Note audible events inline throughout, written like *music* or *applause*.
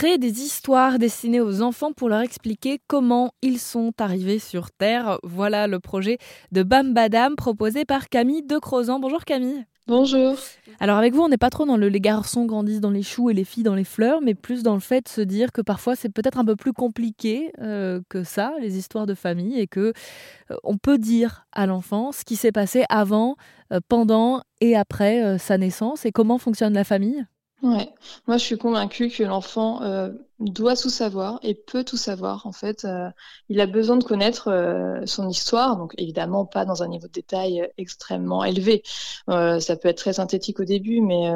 Créer des histoires destinées aux enfants pour leur expliquer comment ils sont arrivés sur Terre. Voilà le projet de Bambadam proposé par Camille de Crozan. Bonjour Camille. Bonjour. Alors avec vous, on n'est pas trop dans le les garçons grandissent dans les choux et les filles dans les fleurs, mais plus dans le fait de se dire que parfois c'est peut-être un peu plus compliqué euh, que ça, les histoires de famille, et que euh, on peut dire à l'enfant ce qui s'est passé avant, euh, pendant et après sa naissance, et comment fonctionne la famille? Ouais, moi je suis convaincue que l'enfant euh, doit tout savoir et peut tout savoir. En fait, euh, il a besoin de connaître euh, son histoire, donc évidemment pas dans un niveau de détail extrêmement élevé. ça peut être très synthétique au début, mais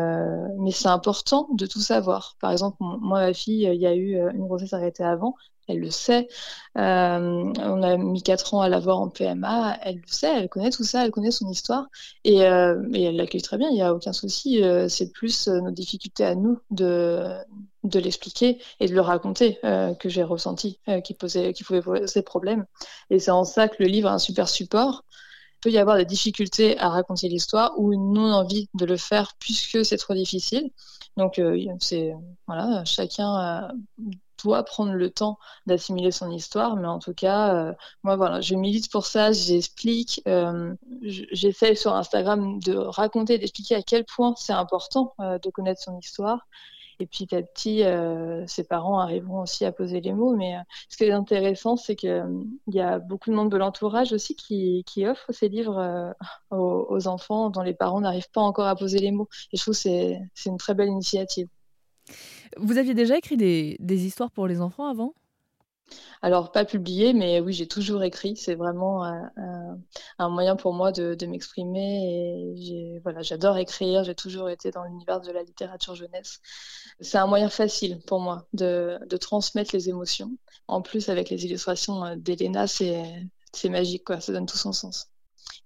mais c'est important de tout savoir. Par exemple, moi ma fille, il y a eu une grossesse arrêtée avant, elle le sait. Euh, on a mis quatre ans à la voir en PMA, elle le sait, elle connaît tout ça, elle connaît son histoire et, euh, elle l'accueille très bien, il n'y a aucun souci. Euh, c'est plus nos difficultés à nous de, de l'expliquer et de le raconter que j'ai ressenti, qui, posait, qui pouvait poser problème. Et c'est en ça que le livre est un super support. Il peut y avoir des difficultés à raconter l'histoire ou une non-envie de le faire puisque c'est trop difficile. Donc, c'est voilà, chacun doit prendre le temps d'assimiler son histoire, mais en tout cas, euh, moi voilà, je milite pour ça, j'explique, euh, j'essaie sur Instagram de raconter, d'expliquer à quel point c'est important euh, de connaître son histoire. Et petit à petit, ses parents arriveront aussi à poser les mots. Mais ce qui est intéressant, c'est qu'il y a beaucoup de monde de l'entourage aussi qui, qui offre ces livres aux, aux, enfants dont les parents n'arrivent pas encore à poser les mots. Et je trouve que c'est une très belle initiative. Vous aviez déjà écrit des, histoires pour les enfants avant? Alors, pas publié, mais oui, j'ai toujours écrit. C'est vraiment un moyen pour moi de, m'exprimer. Voilà, j'adore écrire. J'ai toujours été dans l'univers de la littérature jeunesse. C'est un moyen facile pour moi de, transmettre les émotions. En plus, avec les illustrations d'Elena, c'est magique, quoi. Ça donne tout son sens.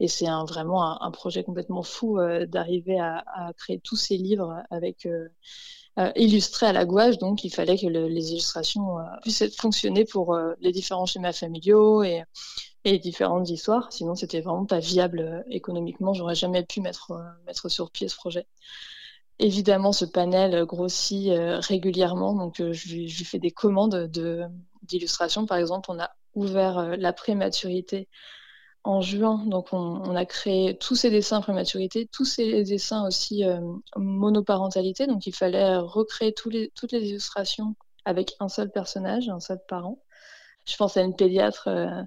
Et c'est vraiment un, projet complètement fou euh, d'arriver à, créer tous ces livres avec euh, euh, illustrés à la gouache. Donc, il fallait que les illustrations puissent fonctionner pour les différents schémas familiaux et, différentes histoires. Sinon, c'était vraiment pas viable économiquement. J'aurais jamais pu mettre sur pied ce projet. Évidemment, ce panel grossit régulièrement, donc je, lui fais des commandes d'illustrations. Par exemple, on a ouvert la prématurité en juin. Donc, on, a créé tous ces dessins prématurité, tous ces dessins aussi euh, monoparentalité. Donc, il fallait recréer tous les, toutes les illustrations avec un seul personnage, un seul parent. Je pense à une pédiatre euh,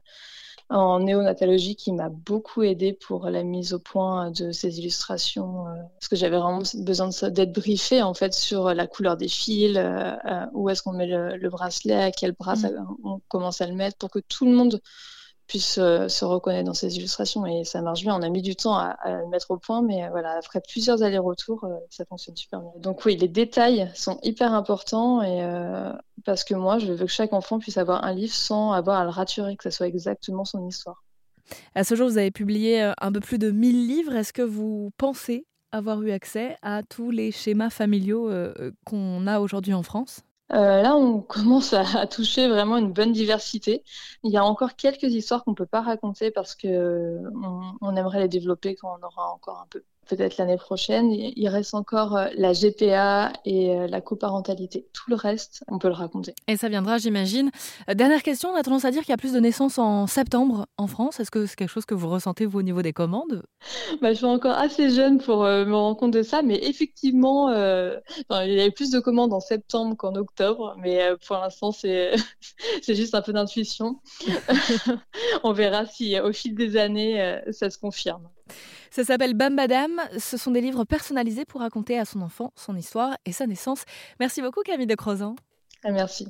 en néonatologie qui m'a beaucoup aidé pour la mise au point de ces illustrations, euh, parce que j'avais vraiment besoin d'être briefée en fait sur la couleur des fils, où est-ce qu'on met le, bracelet, à quel bras mmh. on commence à le mettre, pour que tout le monde puisse euh, se reconnaître dans ces illustrations et ça marche bien. On a mis du temps à, le mettre au point, mais euh, voilà, après plusieurs allers-retours, euh, ça fonctionne super bien. Donc oui, les détails sont hyper importants et parce que moi, je veux que chaque enfant puisse avoir un livre sans avoir à le raturer, que ça soit exactement son histoire. À ce jour, vous avez publié un peu plus de 1000 livres. Est-ce que vous pensez avoir eu accès à tous les schémas familiaux qu'on a aujourd'hui en France? Euh, là, on *laughs* commence à, toucher vraiment une bonne diversité. Il y a encore quelques histoires qu'on ne peut pas raconter parce qu'on on aimerait les développer quand on aura encore un peu peut-être l'année prochaine. Il reste encore euh, la GPA et euh, la coparentalité. Tout le reste, on peut le raconter. Et ça viendra, j'imagine. Euh, dernière question, on a tendance à dire qu'il y a plus de naissances en septembre en France. Est-ce que c'est quelque chose que vous ressentez, vous, au niveau des commandes? Bah, Je suis encore assez jeune pour me rendre compte de ça, mais effectivement, il y a eu plus de commandes en septembre qu'en octobre, mais pour l'instant, *laughs* c'est juste un peu d'intuition. *laughs* on verra si au fil des années, ça se confirme. Ça s'appelle Bambadam. Ce sont des livres personnalisés pour raconter à son enfant son histoire et sa naissance. Merci beaucoup Camille de Crozan. Merci.